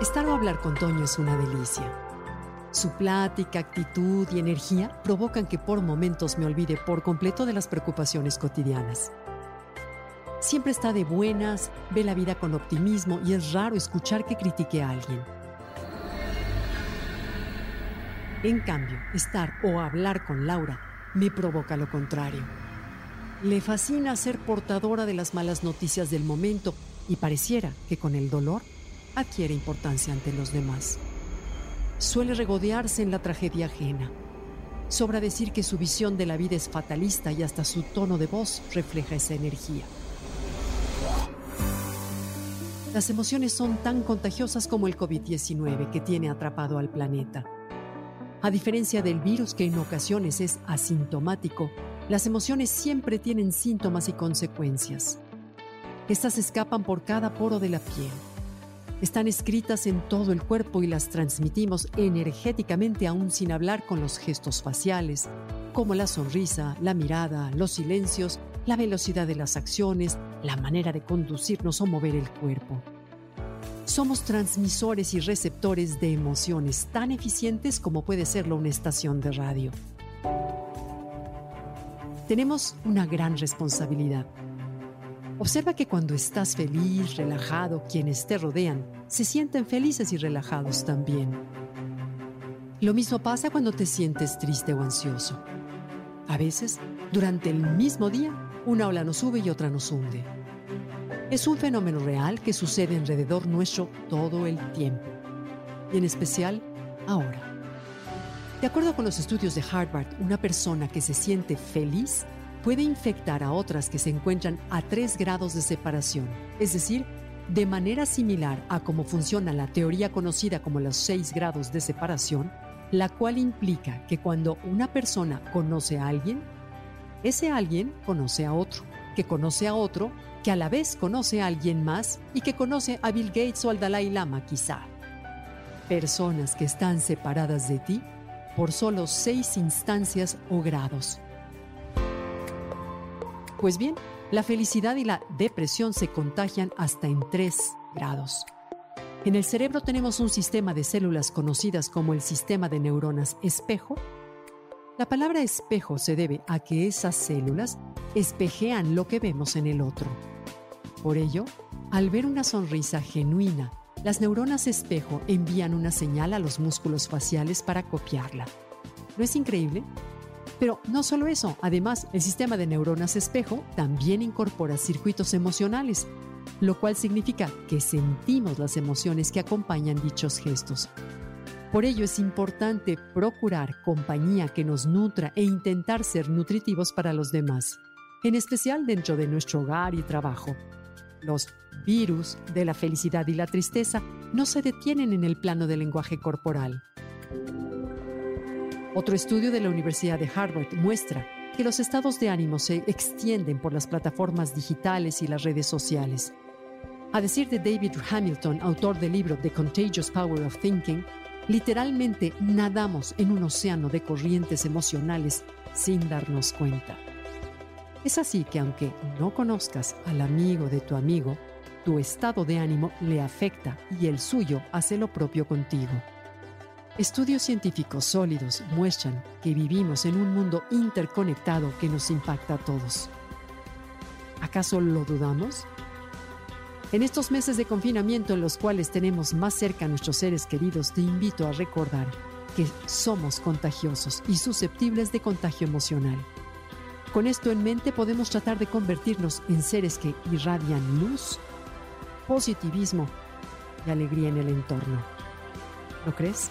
Estar o hablar con Toño es una delicia. Su plática, actitud y energía provocan que por momentos me olvide por completo de las preocupaciones cotidianas. Siempre está de buenas, ve la vida con optimismo y es raro escuchar que critique a alguien. En cambio, estar o hablar con Laura me provoca lo contrario. Le fascina ser portadora de las malas noticias del momento y pareciera que con el dolor adquiere importancia ante los demás. Suele regodearse en la tragedia ajena. Sobra decir que su visión de la vida es fatalista y hasta su tono de voz refleja esa energía. Las emociones son tan contagiosas como el COVID-19 que tiene atrapado al planeta. A diferencia del virus que en ocasiones es asintomático, las emociones siempre tienen síntomas y consecuencias. Estas escapan por cada poro de la piel están escritas en todo el cuerpo y las transmitimos energéticamente aún sin hablar con los gestos faciales, como la sonrisa, la mirada, los silencios, la velocidad de las acciones, la manera de conducirnos o mover el cuerpo. Somos transmisores y receptores de emociones tan eficientes como puede serlo una estación de radio. Tenemos una gran responsabilidad Observa que cuando estás feliz, relajado, quienes te rodean se sienten felices y relajados también. Lo mismo pasa cuando te sientes triste o ansioso. A veces, durante el mismo día, una ola nos sube y otra nos hunde. Es un fenómeno real que sucede alrededor nuestro todo el tiempo, y en especial ahora. De acuerdo con los estudios de Harvard, una persona que se siente feliz puede infectar a otras que se encuentran a tres grados de separación, es decir, de manera similar a cómo funciona la teoría conocida como los seis grados de separación, la cual implica que cuando una persona conoce a alguien, ese alguien conoce a otro, que conoce a otro, que a la vez conoce a alguien más y que conoce a Bill Gates o al Dalai Lama quizá. Personas que están separadas de ti por solo seis instancias o grados. Pues bien, la felicidad y la depresión se contagian hasta en 3 grados. En el cerebro tenemos un sistema de células conocidas como el sistema de neuronas espejo. La palabra espejo se debe a que esas células espejean lo que vemos en el otro. Por ello, al ver una sonrisa genuina, las neuronas espejo envían una señal a los músculos faciales para copiarla. ¿No es increíble? Pero no solo eso, además el sistema de neuronas espejo también incorpora circuitos emocionales, lo cual significa que sentimos las emociones que acompañan dichos gestos. Por ello es importante procurar compañía que nos nutra e intentar ser nutritivos para los demás, en especial dentro de nuestro hogar y trabajo. Los virus de la felicidad y la tristeza no se detienen en el plano del lenguaje corporal. Otro estudio de la Universidad de Harvard muestra que los estados de ánimo se extienden por las plataformas digitales y las redes sociales. A decir de David Hamilton, autor del libro The Contagious Power of Thinking, literalmente nadamos en un océano de corrientes emocionales sin darnos cuenta. Es así que aunque no conozcas al amigo de tu amigo, tu estado de ánimo le afecta y el suyo hace lo propio contigo. Estudios científicos sólidos muestran que vivimos en un mundo interconectado que nos impacta a todos. ¿Acaso lo dudamos? En estos meses de confinamiento en los cuales tenemos más cerca a nuestros seres queridos, te invito a recordar que somos contagiosos y susceptibles de contagio emocional. Con esto en mente podemos tratar de convertirnos en seres que irradian luz, positivismo y alegría en el entorno. ¿Lo crees?